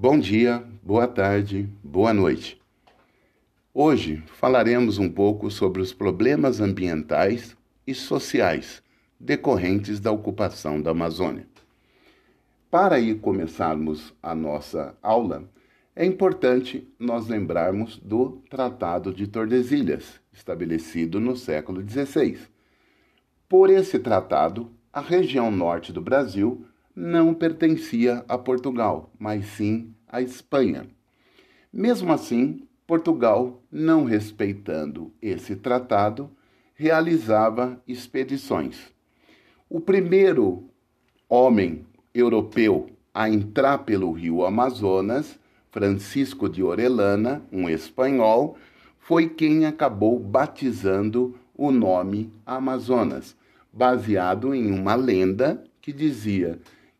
Bom dia, boa tarde, boa noite. Hoje falaremos um pouco sobre os problemas ambientais e sociais decorrentes da ocupação da Amazônia. Para aí começarmos a nossa aula, é importante nós lembrarmos do Tratado de Tordesilhas, estabelecido no século XVI. Por esse tratado, a região norte do Brasil não pertencia a Portugal, mas sim à Espanha. Mesmo assim, Portugal, não respeitando esse tratado, realizava expedições. O primeiro homem europeu a entrar pelo rio Amazonas, Francisco de Orellana, um espanhol, foi quem acabou batizando o nome Amazonas, baseado em uma lenda que dizia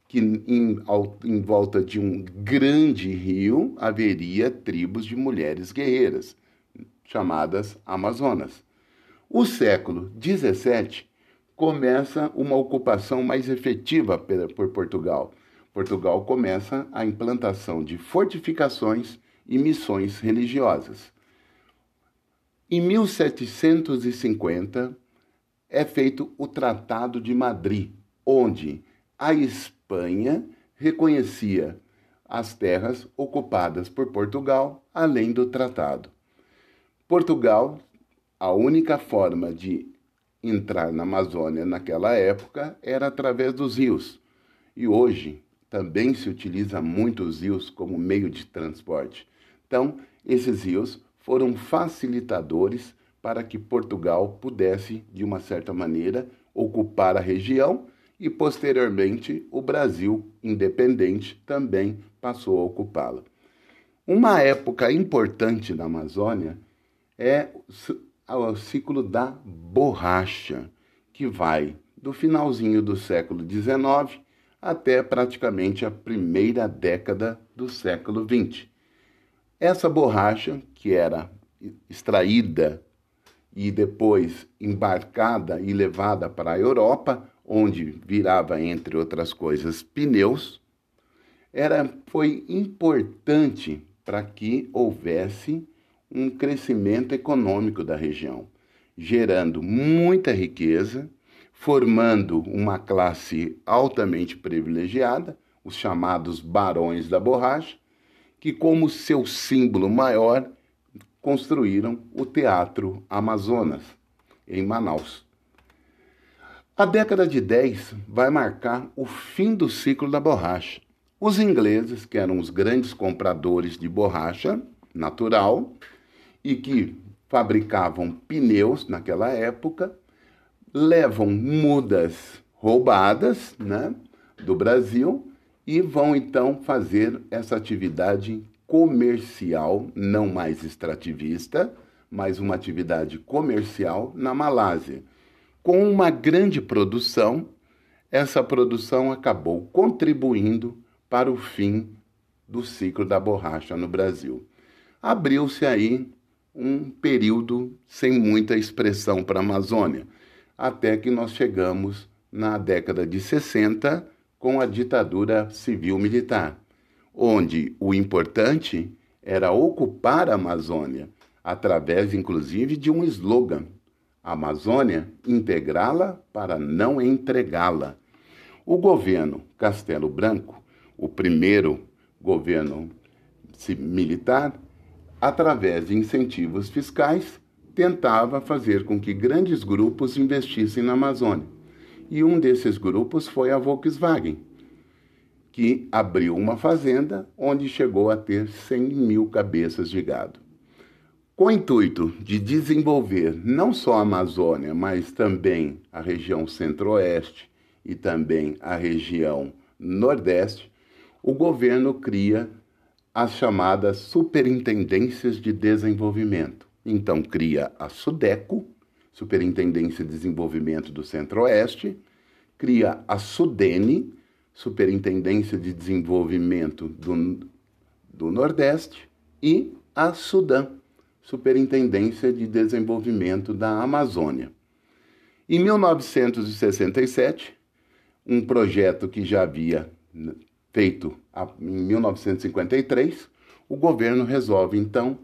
que em, em, volta de um grande rio haveria tribos de mulheres guerreiras, chamadas Amazonas. O século XVII começa uma ocupação mais efetiva por Portugal. Portugal começa a implantação de fortificações e missões religiosas. Em 1750 é feito o Tratado de Madrid, onde a reconhecia as terras ocupadas por Portugal, além do tratado. Portugal, a única forma de entrar na Amazônia naquela época era através dos rios. E hoje também se utiliza muito os rios como meio de transporte. Então, esses rios foram facilitadores para que Portugal pudesse, de uma certa maneira, ocupar a região e, posteriormente, o Brasil independente também passou a ocupá-la. Uma época importante na Amazônia é ao ciclo da borracha, que vai do finalzinho do século XIX até praticamente a primeira década do século XX. Essa borracha, que era extraída e depois embarcada e levada para a Europa, onde virava, entre outras coisas, pneus, era, foi importante para que houvesse um crescimento econômico da região, gerando muita riqueza, formando uma classe altamente privilegiada, os chamados barões da borracha, que, como seu símbolo maior, construíram o Teatro Amazonas, em Manaus. A década de 10 vai marcar o fim do ciclo da borracha. Os ingleses, que eram os grandes compradores de borracha natural, e que fabricavam pneus naquela época, levam mudas roubadas né, do Brasil e vão então fazer essa atividade comercial, não mais extrativista, mas uma atividade comercial na Malásia. Com uma grande produção, essa produção acabou contribuindo para o fim do ciclo da borracha no Brasil. Abriu-se aí um período sem muita expressão para a Amazônia, até que nós chegamos na década de 60 com a ditadura civil-militar, onde o importante era ocupar a Amazônia, através inclusive de um slogan: Amazônia, integrá-la para não entregá-la. O governo Castelo Branco, o primeiro governo militar, através de incentivos fiscais, tentava fazer com que grandes grupos investissem na Amazônia. E um desses grupos foi a Volkswagen, que abriu uma fazenda onde chegou a ter 100 mil cabeças de gado. Com o intuito de desenvolver não só a Amazônia, mas também a região centro-oeste e também a região nordeste, o governo cria as chamadas Superintendências de Desenvolvimento. Então, cria a SUDECO, Superintendência de Desenvolvimento do Centro-Oeste, cria a SUDENE, Superintendência de Desenvolvimento do, do Nordeste, e a SUDAM, Superintendência de Desenvolvimento da Amazônia. Em 1967, um projeto que já havia feito em 1953, o governo resolve então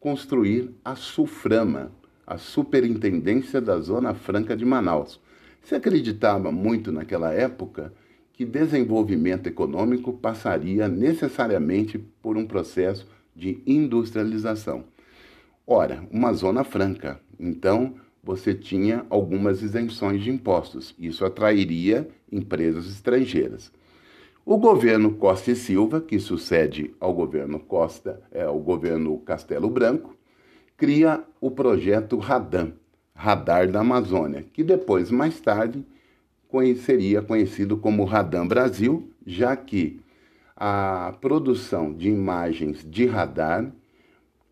construir a SUFRAMA, a Superintendência da Zona Franca de Manaus. Se acreditava muito naquela época que desenvolvimento econômico passaria necessariamente por um processo de industrialização. Ora, uma zona franca, então você tinha algumas isenções de impostos. Isso atrairia empresas estrangeiras. O governo Costa e Silva, que sucede ao governo Costa, é, ao governo Castelo Branco, cria o projeto Radam, Radar da Amazônia, que depois, mais tarde, seria conhecido como Radam Brasil, já que a produção de imagens de radar,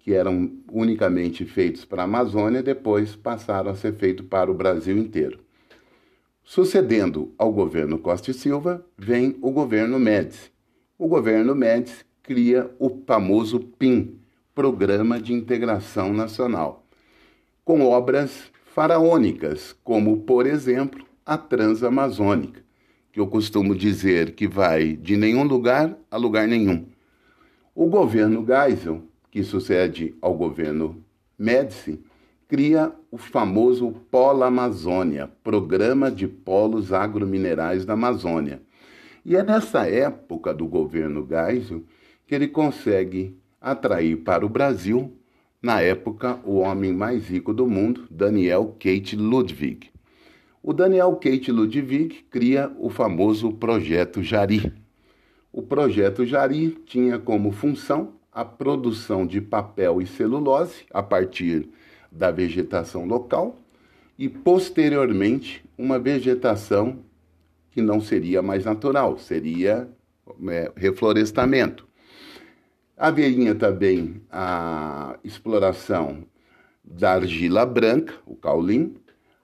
que eram unicamente feitos para a Amazônia, depois passaram a ser feitos para o Brasil inteiro. Sucedendo ao governo Costa e Silva, vem o governo Médici. O governo Médici cria o famoso PIN, Programa de Integração Nacional, com obras faraônicas, como, por exemplo, a Transamazônica, que eu costumo dizer que vai de nenhum lugar a lugar nenhum. O governo Geisel, que sucede ao governo Médici, cria o famoso Polo Amazônia, Programa de Polos Agrominerais da Amazônia. E é nessa época do governo Geisel que ele consegue atrair para o Brasil, na época, o homem mais rico do mundo, Daniel Kate Ludwig. O Daniel Kate Ludwig cria o famoso Projeto Jari. O Projeto Jari tinha como função a produção de papel e celulose a partir da vegetação local e, posteriormente, uma vegetação que não seria mais natural, seria é, reflorestamento. Haveria também a exploração da argila branca, o caulim.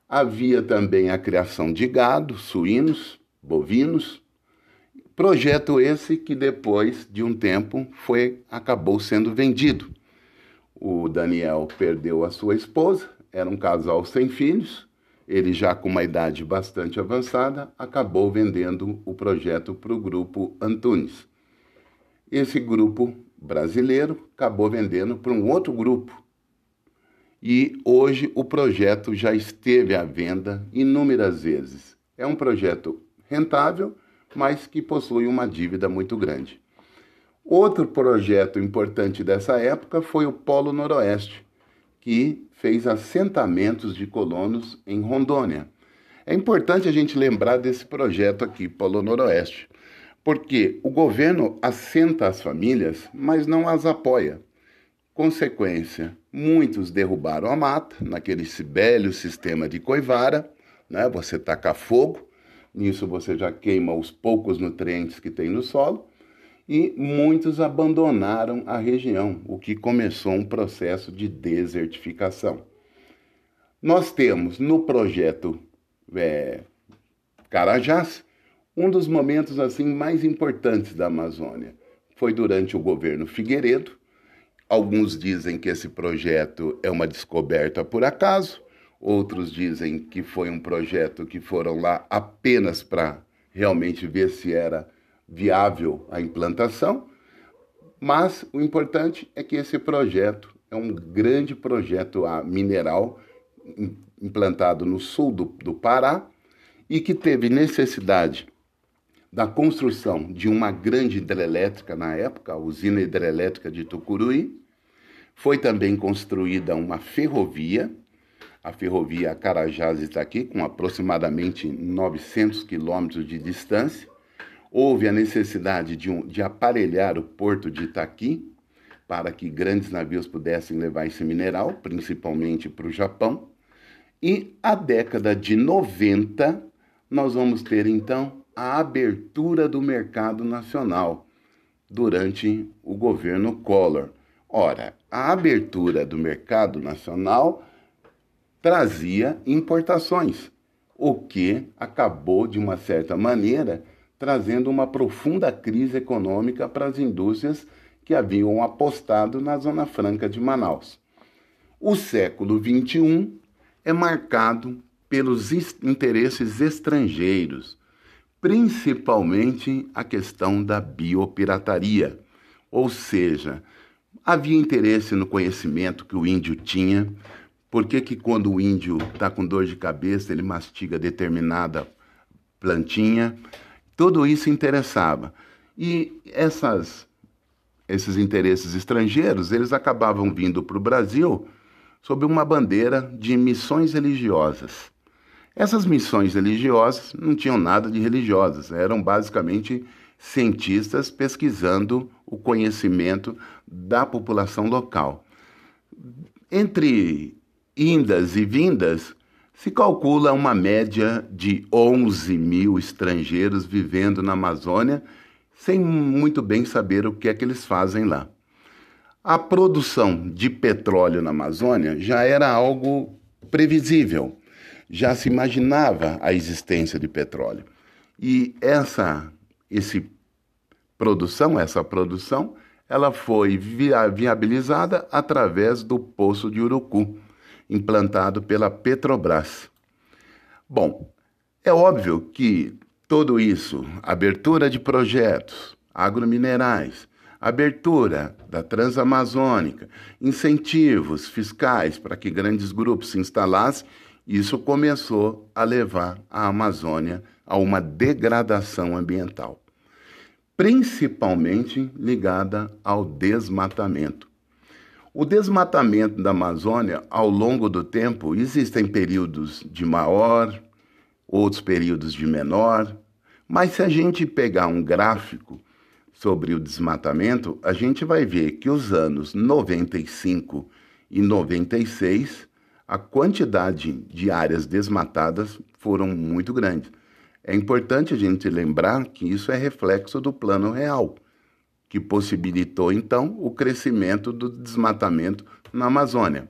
Havia também a criação de gado, suínos, bovinos. Projeto esse que depois de um tempo foi acabou sendo vendido o Daniel perdeu a sua esposa, era um casal sem filhos. Ele, já com uma idade bastante avançada, acabou vendendo o projeto para o grupo Antunes. Esse grupo brasileiro acabou vendendo para um outro grupo. E hoje o projeto já esteve à venda inúmeras vezes. É um projeto rentável, mas que possui uma dívida muito grande. Outro projeto importante dessa época foi o Polo Noroeste, que fez assentamentos de colonos em Rondônia. É importante a gente lembrar desse projeto aqui, Polo Noroeste, porque o governo assenta as famílias, mas não as apoia. Consequência, muitos derrubaram a mata, naquele velho sistema de coivara, né? você taca fogo, nisso você já queima os poucos nutrientes que tem no solo, e muitos abandonaram a região, o que começou um processo de desertificação. Nós temos no projeto é, Carajás um dos momentos assim mais importantes da Amazônia. Foi durante o governo Figueiredo. Alguns dizem que esse projeto é uma descoberta por acaso, outros dizem que foi um projeto que foram lá apenas para realmente ver se era viável a implantação, mas o importante é que esse projeto é um grande projeto mineral implantado no sul do, do Pará e que teve necessidade da construção de uma grande hidrelétrica na época, a usina hidrelétrica de Tucuruí. Foi também construída uma ferrovia, a ferrovia Carajás está aqui, com aproximadamente 900 quilômetros de distância, houve a necessidade de, um, de aparelhar o porto de Itaqui para que grandes navios pudessem levar esse mineral, principalmente para o Japão. E a década de 90, nós vamos ter então a abertura do mercado nacional durante o governo Collor. Ora, a abertura do mercado nacional trazia importações, o que acabou, de uma certa maneira, trazendo uma profunda crise econômica para as indústrias que haviam apostado na Zona Franca de Manaus. O século XXI é marcado pelos interesses estrangeiros, principalmente a questão da biopirataria, ou seja, havia interesse no conhecimento que o índio tinha, por que, que quando o índio está com dor de cabeça ele mastiga determinada plantinha, tudo isso interessava. E essas, esses interesses estrangeiros, eles acabavam vindo para o Brasil sob uma bandeira de missões religiosas. Essas missões religiosas não tinham nada de religiosas, eram basicamente cientistas pesquisando o conhecimento da população local. Entre indas e vindas, se calcula uma média de 11 mil estrangeiros vivendo na Amazônia, sem muito bem saber o que é que eles fazem lá. A produção de petróleo na Amazônia já era algo previsível, já se imaginava a existência de petróleo. E essa esse produção, essa produção, ela foi viabilizada através do poço de Urucu, implantado pela Petrobras. Bom, é óbvio que tudo isso, abertura de projetos agrominerais, abertura da Transamazônica, incentivos fiscais para que grandes grupos se instalassem, isso começou a levar a Amazônia a uma degradação ambiental, principalmente ligada ao desmatamento. O desmatamento da Amazônia, ao longo do tempo, existem períodos de maior, outros períodos de menor, mas se a gente pegar um gráfico sobre o desmatamento, a gente vai ver que os anos 95 e 96, a quantidade de áreas desmatadas foram muito grandes. É importante a gente lembrar que isso é reflexo do plano real, que possibilitou então o crescimento do desmatamento na Amazônia.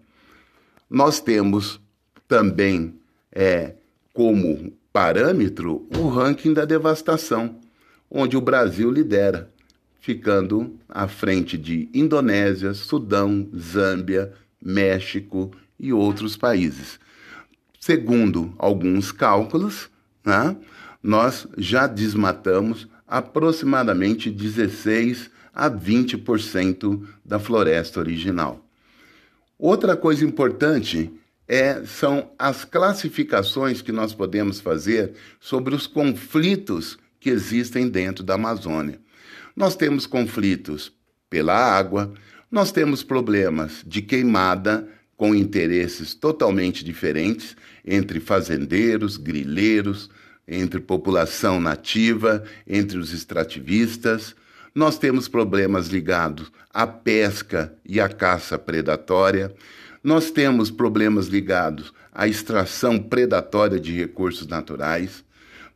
Nós temos também é, como parâmetro o ranking da devastação, onde o Brasil lidera, ficando à frente de Indonésia, Sudão, Zâmbia, México e outros países. Segundo alguns cálculos, né, nós já desmatamos aproximadamente 16 a 20% da floresta original. Outra coisa importante é, são as classificações que nós podemos fazer sobre os conflitos que existem dentro da Amazônia. Nós temos conflitos pela água, nós temos problemas de queimada com interesses totalmente diferentes entre fazendeiros, grileiros, entre população nativa, entre os extrativistas. Nós temos problemas ligados à pesca e à caça predatória. Nós temos problemas ligados à extração predatória de recursos naturais.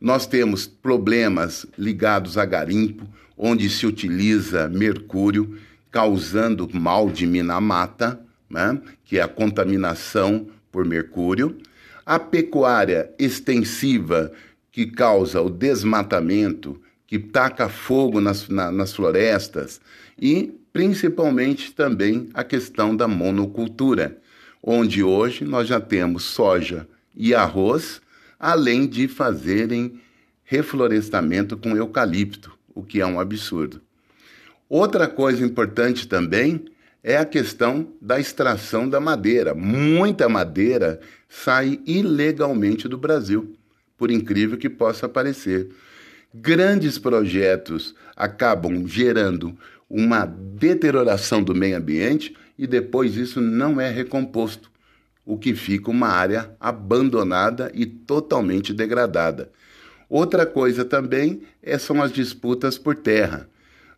Nós temos problemas ligados a garimpo, onde se utiliza mercúrio, causando mal de minamata, né, que é a contaminação por mercúrio. A pecuária extensiva, que causa o desmatamento, que taca fogo nas, na, nas florestas e principalmente também a questão da monocultura, onde hoje nós já temos soja e arroz, além de fazerem reflorestamento com eucalipto, o que é um absurdo. Outra coisa importante também é a questão da extração da madeira. Muita madeira sai ilegalmente do Brasil, por incrível que possa parecer. Grandes projetos acabam gerando uma deterioração do meio ambiente e depois isso não é recomposto, o que fica uma área abandonada e totalmente degradada. Outra coisa também é, são as disputas por terra.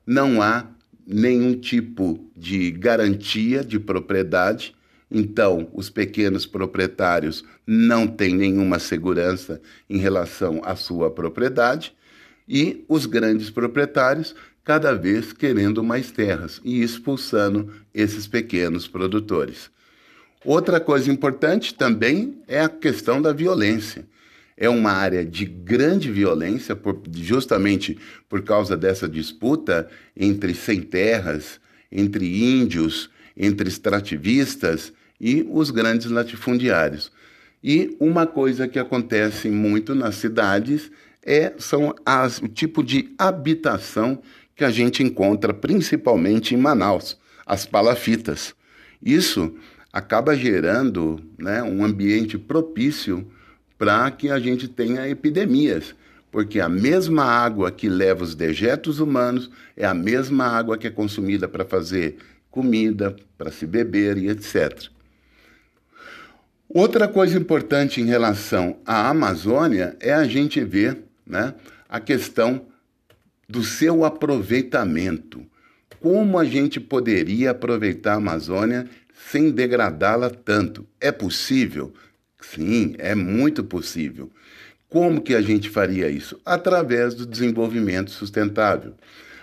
Não há nenhum tipo de garantia de propriedade, então os pequenos proprietários não têm nenhuma segurança em relação à sua propriedade e os grandes proprietários cada vez querendo mais terras e expulsando esses pequenos produtores. Outra coisa importante também é a questão da violência. É uma área de grande violência, por, justamente por causa dessa disputa entre sem terras, entre índios, entre extrativistas e os grandes latifundiários. E uma coisa que acontece muito nas cidades é, são as, o tipo de habitação que a gente encontra principalmente em Manaus, as palafitas. Isso acaba gerando né, um ambiente propício para que a gente tenha epidemias, porque a mesma água que leva os dejetos humanos é a mesma água que é consumida para fazer comida, para se beber e etc. Outra coisa importante em relação à Amazônia é a gente ver né, a questão do seu aproveitamento. Como a gente poderia aproveitar a Amazônia sem degradá-la tanto? É possível? Sim, é muito possível. Como que a gente faria isso? Através do desenvolvimento sustentável.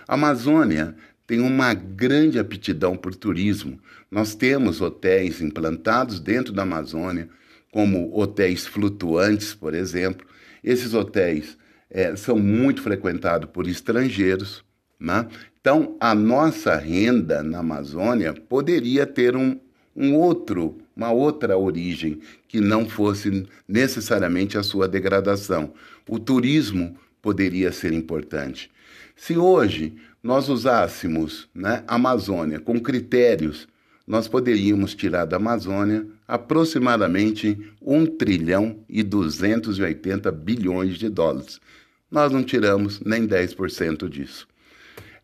A Amazônia tem uma grande aptidão por turismo. Nós temos hotéis implantados dentro da Amazônia, como hotéis flutuantes, por exemplo. Esses hotéis é, são muito frequentados por estrangeiros. Né? Então, a nossa renda na Amazônia poderia ter um, um outro, uma outra origem que não fosse necessariamente a sua degradação. O turismo poderia ser importante. Se hoje nós usássemos né, a Amazônia com critérios, nós poderíamos tirar da Amazônia aproximadamente 1 trilhão e 280 bilhões de dólares nós não tiramos nem 10% disso.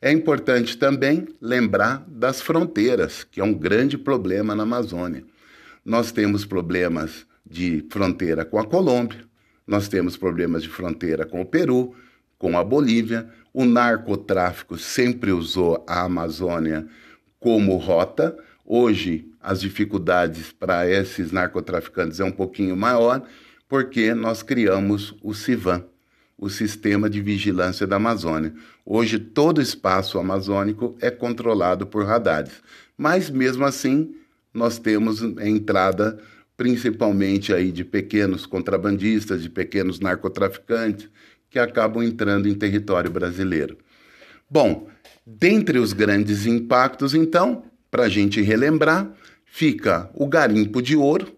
É importante também lembrar das fronteiras, que é um grande problema na Amazônia. Nós temos problemas de fronteira com a Colômbia, nós temos problemas de fronteira com o Peru, com a Bolívia. O narcotráfico sempre usou a Amazônia como rota. Hoje, as dificuldades para esses narcotraficantes é um pouquinho maior, porque nós criamos o CIVAM o Sistema de Vigilância da Amazônia. Hoje, todo espaço amazônico é controlado por radares, mas mesmo assim, nós temos entrada principalmente aí de pequenos contrabandistas, de pequenos narcotraficantes que acabam entrando em território brasileiro. Bom, dentre os grandes impactos, então, para a gente relembrar, fica o garimpo de ouro,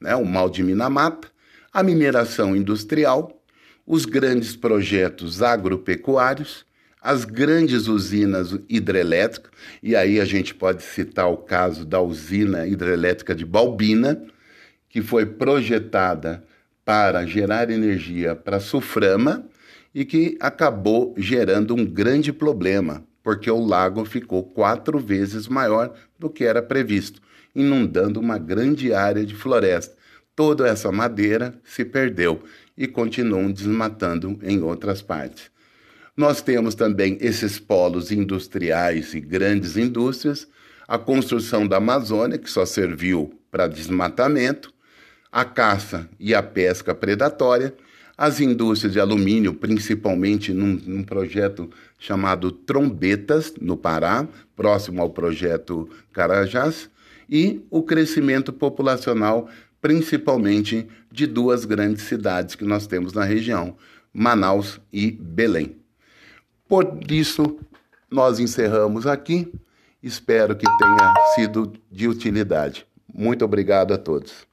né, o mal de Minamata, a mineração industrial, os grandes projetos agropecuários, as grandes usinas hidrelétricas, e aí a gente pode citar o caso da usina hidrelétrica de Balbina, que foi projetada para gerar energia para Suframa e que acabou gerando um grande problema, porque o lago ficou quatro vezes maior do que era previsto, inundando uma grande área de floresta. Toda essa madeira se perdeu e continuam desmatando em outras partes. Nós temos também esses polos industriais e grandes indústrias, a construção da Amazônia, que só serviu para desmatamento, a caça e a pesca predatória, as indústrias de alumínio, principalmente num, num, projeto chamado Trombetas, no Pará, próximo ao projeto Carajás, e o crescimento populacional principalmente de duas grandes cidades que nós temos na região, Manaus e Belém. Por isso, nós encerramos aqui. Espero que tenha sido de utilidade. Muito obrigado a todos.